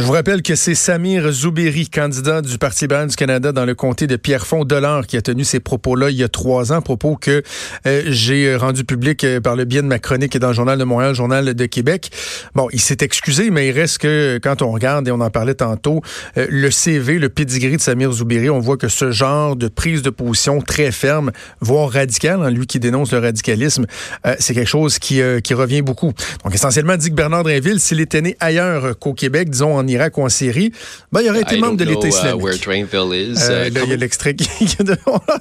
Je vous rappelle que c'est Samir Zouberi, candidat du Parti libéral du Canada dans le comté de Pierrefonds-Dollar, qui a tenu ces propos-là il y a trois ans, propos que euh, j'ai rendu public euh, par le biais de ma chronique dans le Journal de Montréal, Journal de Québec. Bon, il s'est excusé, mais il reste que quand on regarde, et on en parlait tantôt, euh, le CV, le pedigree de Samir Zouberi, on voit que ce genre de prise de position très ferme, voire radicale, hein, lui qui dénonce le radicalisme, c'est quelque chose qui, qui revient beaucoup. Donc essentiellement, dit que Bernard Drinville, s'il était né ailleurs qu'au Québec, disons en Irak ou en Syrie, ben, il aurait été membre de l'État uh, islamique. Euh, il y a l'extrait qui...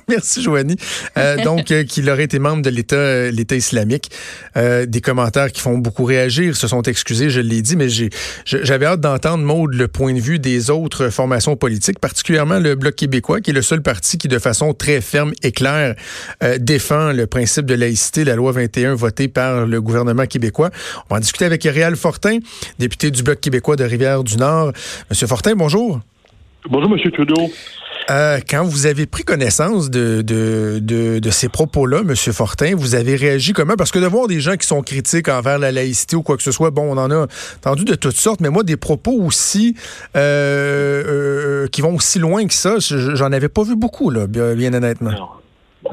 Merci, Joanie. Euh, donc, euh, qu'il aurait été membre de l'État l'État islamique. des commentaires qui font beaucoup réagir, se sont excusés, je l'ai dit, mais j'avais hâte d'entendre, Maude, le point de vue des autres formations politiques, particulièrement le Bloc québécois, qui est le seul parti qui, de façon très ferme et claire, défend le principe de laïcité, la loi 21 votée par le gouvernement québécois. On va en discuter avec Réal Fortin, député du Bloc québécois de Rivière-du Nord. Monsieur Fortin, bonjour. Bonjour, Monsieur Trudeau. Euh, quand vous avez pris connaissance de, de, ces propos-là, Monsieur Fortin, vous avez réagi comment? Parce que de voir des gens qui sont critiques envers la laïcité ou quoi que ce soit, bon, on en a entendu de toutes sortes, mais moi, des propos aussi euh, euh, qui vont aussi loin que ça, j'en avais pas vu beaucoup, là, bien, honnêtement.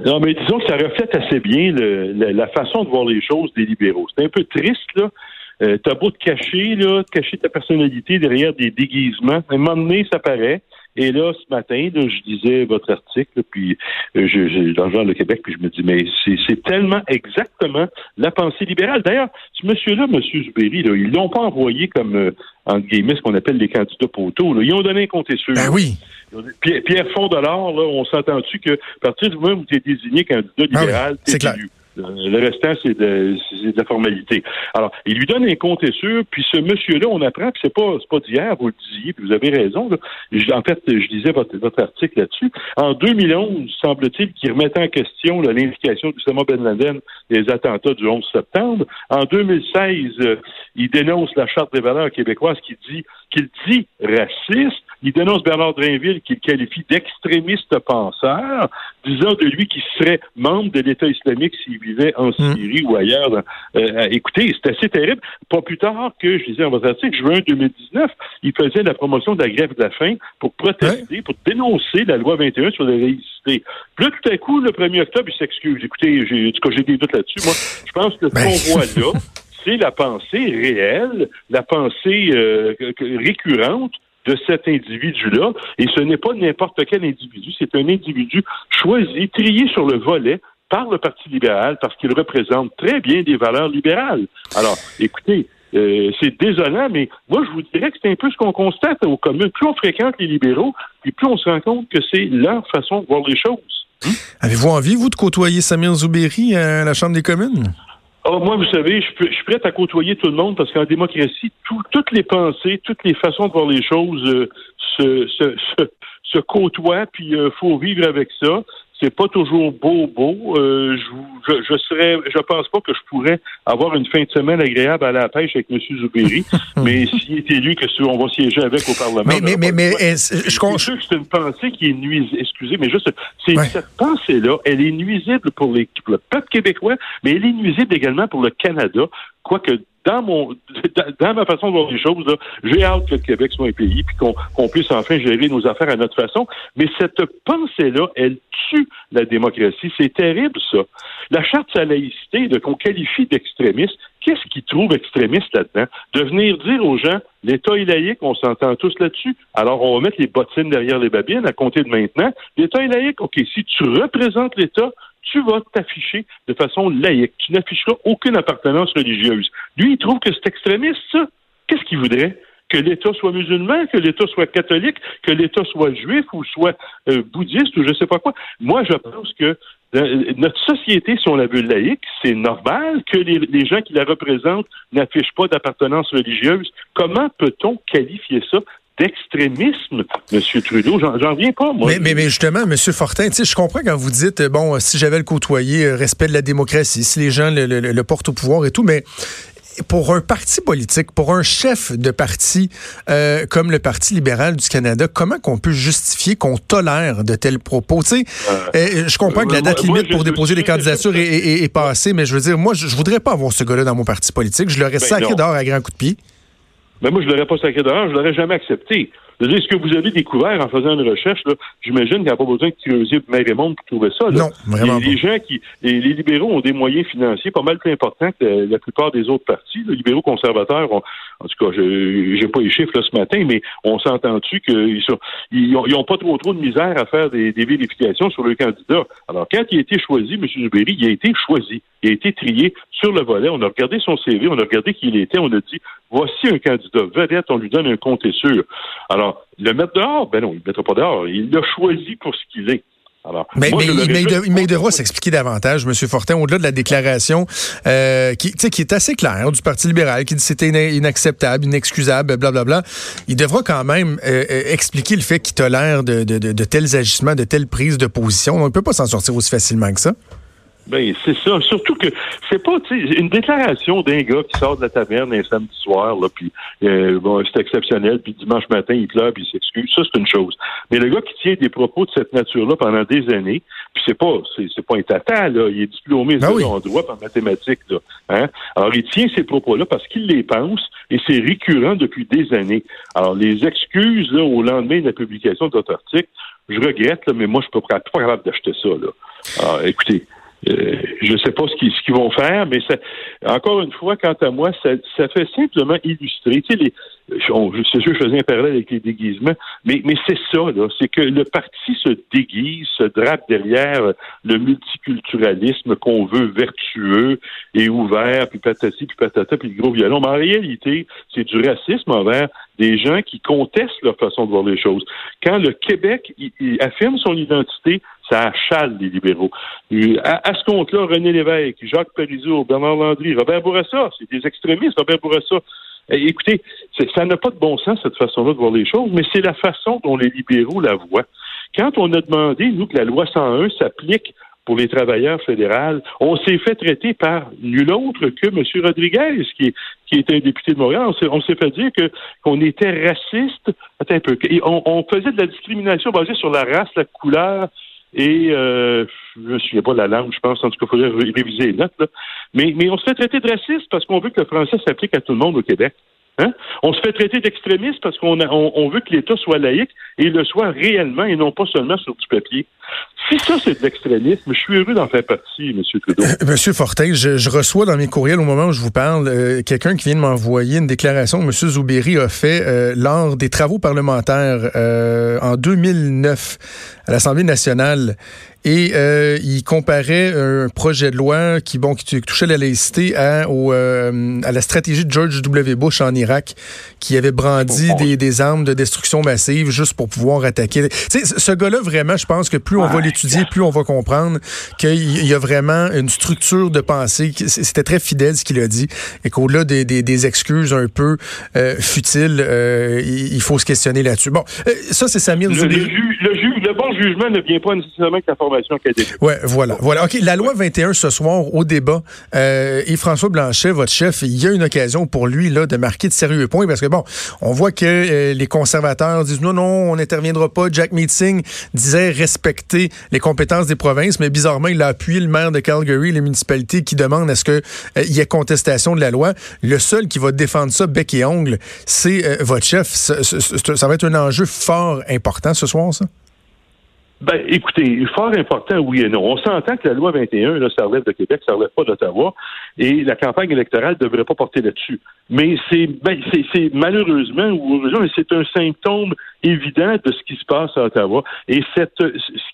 Non. mais disons que ça reflète assez bien la, façon de voir les choses des libéraux. C'est un peu triste, là. Euh, t'as beau te cacher, là, te cacher ta personnalité derrière des déguisements. À un moment donné, ça paraît. Et là, ce matin, je disais votre article, puis euh, je, je, dans le genre le Québec, puis je me dis, mais c'est tellement exactement la pensée libérale. D'ailleurs, ce monsieur-là, M. Zuberi, là, ils l'ont pas envoyé comme, euh, entre guillemets, ce qu'on appelle les candidats poteaux. Là. Ils ont donné un compte sûr. Ben oui. Pierre, Pierre Fondolard, là, on s'entend-tu que à partir du moment où tu es désigné candidat ah libéral, c'est élu? Le restant, c'est de, de, la formalité. Alors, il lui donne un compte et sûr, puis ce monsieur-là, on apprend que c'est pas, pas d'hier, vous le disiez, puis vous avez raison. en fait, je disais votre, votre article là-dessus. En 2011, semble-t-il qu'il remettait en question l'implication d'Oussama Ben Laden des attentats du 11 septembre. En 2016, euh, il dénonce la Charte des valeurs québécoises qui dit qu'il dit raciste. Il dénonce Bernard Drinville qu'il qualifie d'extrémiste penseur, disant de lui qu'il serait membre de l'État islamique s'il vivait en hmm. Syrie ou ailleurs. Euh, écoutez, c'est assez terrible. Pas plus tard que, je disais en votre article, juin 2019, il faisait la promotion de la grève de la faim pour protester, pour dénoncer la loi 21 sur la laïcité. Puis là, tout à coup, le 1er octobre, il s'excuse. Écoutez, j'ai, j'ai des doutes là-dessus. Moi, je pense que ce ben. qu'on voit là, c'est la pensée réelle, la pensée euh, récurrente de cet individu-là. Et ce n'est pas n'importe quel individu, c'est un individu choisi, trié sur le volet par le Parti libéral parce qu'il représente très bien des valeurs libérales. Alors, écoutez, euh, c'est désolant, mais moi, je vous dirais que c'est un peu ce qu'on constate aux communes. Plus on fréquente les libéraux, puis plus on se rend compte que c'est leur façon de voir les choses. Avez-vous envie, vous, de côtoyer Samir Zouberi à la Chambre des communes? Oh, moi, vous savez, je, suis prêt à côtoyer tout le monde parce qu'en démocratie, toutes les pensées, toutes les façons de voir les choses euh, se, côtoient, puis il euh, faut vivre avec ça c'est pas toujours beau, beau. Euh, je, je, je, serais, je pense pas que je pourrais avoir une fin de semaine agréable à la pêche avec M. Zouberi, mais s'il est élu, que on va siéger avec au Parlement. Mais, mais, mais, mais je sûr que c'est une pensée qui est nuisible. Excusez, mais juste, c'est cette pensée-là, elle est nuisible pour, les, pour le peuple québécois, mais elle est nuisible également pour le Canada, quoique dans mon dans ma façon de voir les choses, j'ai hâte que le Québec soit un pays puis qu'on puisse enfin gérer nos affaires à notre façon. Mais cette pensée-là, elle tue la démocratie. C'est terrible, ça. La charte de la laïcité, qu'on qualifie d'extrémiste, qu'est-ce qu'ils trouvent extrémiste là-dedans? De venir dire aux gens, l'État est laïque, on s'entend tous là-dessus. Alors, on va mettre les bottines derrière les babines à compter de maintenant. L'État est laïque. OK, si tu représentes l'État, tu vas t'afficher de façon laïque. Tu n'afficheras aucune appartenance religieuse. Lui, il trouve que c'est extrémiste, ça. Qu'est-ce qu'il voudrait? Que l'État soit musulman, que l'État soit catholique, que l'État soit juif ou soit euh, bouddhiste ou je ne sais pas quoi. Moi, je pense que euh, notre société, si on la veut laïque, c'est normal que les, les, gens qui la représentent n'affichent pas d'appartenance religieuse. Comment peut-on qualifier ça d'extrémisme, M. Trudeau. J'en reviens pas, moi. Mais, mais, justement, M. Fortin, je comprends quand vous dites, bon, si j'avais le côtoyé, respect de la démocratie, si les gens le portent au pouvoir et tout, mais pour un parti politique, pour un chef de parti euh, comme le Parti libéral du Canada, comment qu'on peut justifier qu'on tolère de tels propos? Tu sais, euh, je comprends que la date limite pour déposer des candidatures est, passée, mais je veux dire, moi, je, voudrais pas avoir ce gars-là dans mon parti politique. Je l'aurais ben sacré dehors à grand coup de pied. Mais ben moi, je l'aurais pas sacré dehors, je l'aurais jamais accepté. C'est ce que vous avez découvert en faisant une recherche, j'imagine qu'il n'y a pas besoin de creuser mer et monde pour trouver ça. Non, vraiment les, gens qui, les, libéraux ont des moyens financiers pas mal plus importants que la, plupart des autres partis. Les libéraux conservateurs, ont, en tout cas, je n'ai pas les chiffres là, ce matin, mais on s'entend-tu qu'ils sont, ils ont, pas trop trop de misère à faire des, vérifications sur le candidat? Alors, quand il a été choisi, M. Zubéry, il a été choisi, il a été trié sur le volet. On a regardé son CV, on a regardé qui il était, on a dit voici un candidat vedette, on lui donne un compte sûr. Alors, le mettre dehors, ben non, il ne le mettra pas dehors. Il l'a choisi pour ce qu'il est. Alors, mais, mais, il, devra s'expliquer davantage, M. Fortin, au-delà de la déclaration euh, qui, qui est assez claire du Parti libéral, qui dit c'était inacceptable, inexcusable, blablabla. Bla, bla. Il devra quand même euh, euh, expliquer le fait qu'il tolère de, de, tels agissements, de telles prises de position. On ne peut pas s'en sortir aussi facilement que ça. Ben, c'est ça. Surtout que c'est pas une déclaration d'un gars qui sort de la taverne un samedi soir, là, puis euh, bon, c'est exceptionnel, puis dimanche matin, il pleure, puis il s'excuse. Ça, c'est une chose. Mais le gars qui tient des propos de cette nature-là pendant des années, puis c'est pas c'est, pas un tata, là, il est diplômé ben en droit en mathématiques, là. Hein? Alors, il tient ces propos-là parce qu'il les pense, et c'est récurrent depuis des années. Alors, les excuses là, au lendemain de la publication de votre article, je regrette, là, mais moi, je ne suis pas capable d'acheter ça. Là. Alors, écoutez, euh, je ne sais pas ce qu'ils qu'ils vont faire, mais ça, encore une fois, quant à moi, ça, ça fait simplement illustrer. Tu sais, les, c'est sûr, je faisais un parallèle avec les déguisements, mais, mais c'est ça, là, c'est que le parti se déguise, se drape derrière le multiculturalisme qu'on veut vertueux et ouvert, puis patati, puis patata, puis le gros violon. Mais en réalité, c'est du racisme envers des gens qui contestent leur façon de voir les choses. Quand le Québec il, affirme son identité, ça achale les libéraux. À, ce compte-là, René Lévesque, Jacques Parizeau, Bernard Landry, Robert Bourassa, c'est des extrémistes, Robert Bourassa. Eh, écoutez, ça n'a pas de bon sens, cette façon-là de voir les choses, mais c'est la façon dont les libéraux la voient. Quand on a demandé, nous, que la loi 101 s'applique pour les travailleurs fédéraux, on s'est fait traiter par nul autre que M. Rodriguez, qui est, est un député de Montréal. On s'est fait dire qu'on était raciste. Un peu. on, faisait de la discrimination basée sur la race, la couleur et euh, je ne me pas de la langue, je pense, en tout cas, il faudrait réviser les notes. Là. Mais, mais on se fait traiter de raciste parce qu'on veut que le français s'applique à tout le monde au Québec. Hein? On se fait traiter d'extrémiste parce qu'on on, veut que l'État soit laïque et le soit réellement et non pas seulement sur du papier. Si ça, c'est de l'extrémisme, je suis heureux d'en faire partie, M. Trudeau. Euh, Monsieur Fortin, je, reçois dans mes courriels au moment où je vous parle euh, quelqu'un qui vient de m'envoyer une déclaration que M. Zouberi a fait euh, lors des travaux parlementaires en 2009 à l'Assemblée nationale. Et il comparait un projet de loi qui, bon, qui touchait la laïcité à, au, à la stratégie de George W. Bush en Irak, qui avait brandi des, des, armes de destruction massive juste pour pouvoir attaquer. Tu sais, ce gars-là, vraiment, je pense que plus on va l'étudier, plus on va comprendre qu'il y a vraiment une structure de pensée. C'était très fidèle ce qu'il a dit. Et qu'au-delà des, des, excuses un peu euh, futiles, euh, il faut se questionner là-dessus. Bon, euh, ça, c'est Samir le, le, le, bon jugement ne vient pas nécessairement avec la formation Ouais, voilà. voilà. OK, la loi 21 ce soir, au débat, et François Blanchet, votre chef, il y a une occasion pour lui là, de marquer de sérieux points parce que, bon, on voit que les conservateurs disent non, non, on n'interviendra pas. Jack Meeting disait respecter les compétences des provinces, mais bizarrement, il a appuyé le maire de Calgary, les municipalités qui demandent à ce qu'il euh, y ait contestation de la loi. Le seul qui va défendre ça, bec et ongle, c'est euh, votre chef. Ça, va être un enjeu fort important ce soir, ça? Ben, écoutez, fort important, oui et non. On s'entend que la loi 21, là, ça relève de Québec, ça relève pas d'Ottawa, et la campagne électorale ne devrait pas porter là-dessus. Mais c'est, ben, c'est, malheureusement, ou heureusement, c'est un symptôme évident de ce qui se passe à Ottawa. Et ce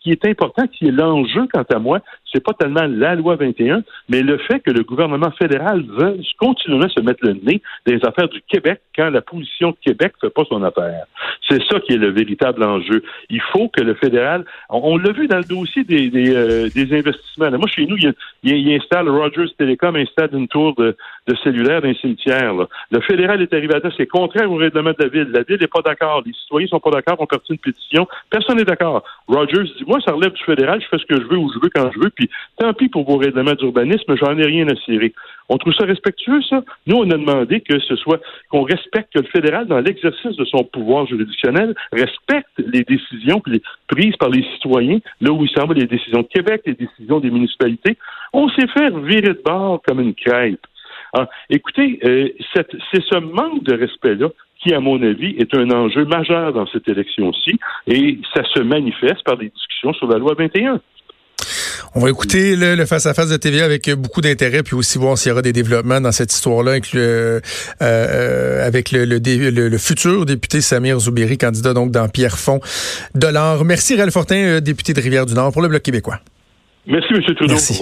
qui est important, qui est l'enjeu, quant à moi, c'est pas tellement la loi 21, mais le fait que le gouvernement fédéral veuille continuellement se mettre le nez dans les affaires du Québec quand la position de Québec fait pas son affaire. C'est ça qui est le véritable enjeu. Il faut que le fédéral, on, l'a vu dans le dossier des, des, euh, investissements. moi, chez nous, il, il, installe Rogers Telecom installe une tour de, cellulaire d'un cimetière. Le fédéral est arrivé à dire c'est contraire au règlement de la ville. La ville n'est pas d'accord. Les citoyens sont pas d'accord. On parti une pétition. Personne n'est d'accord. Rogers dit moi, ça relève du fédéral. Je fais ce que je veux où je veux quand je veux. Tant pis pour vos règlements d'urbanisme, j'en ai rien à cirer. On trouve ça respectueux, ça? Nous, on a demandé que ce soit, qu'on respecte que le fédéral, dans l'exercice de son pouvoir juridictionnel, respecte les décisions prises par les citoyens, là où il semble les décisions de Québec, les décisions des municipalités. On s'est fait virer de bord comme une crêpe. Ah, écoutez, euh, c'est ce manque de respect-là qui, à mon avis, est un enjeu majeur dans cette élection-ci, et ça se manifeste par des discussions sur la loi 21. On va écouter le, face-à-face de TVA avec beaucoup d'intérêt, puis aussi voir s'il y aura des développements dans cette histoire-là avec le euh, euh, avec le, le, futur député Samir Zoubiri, candidat donc dans Pierrefonds de l'Or. Merci Réal Fortin, député de Rivière-du-Nord pour le Bloc québécois. Merci, M. Trudeau. Merci.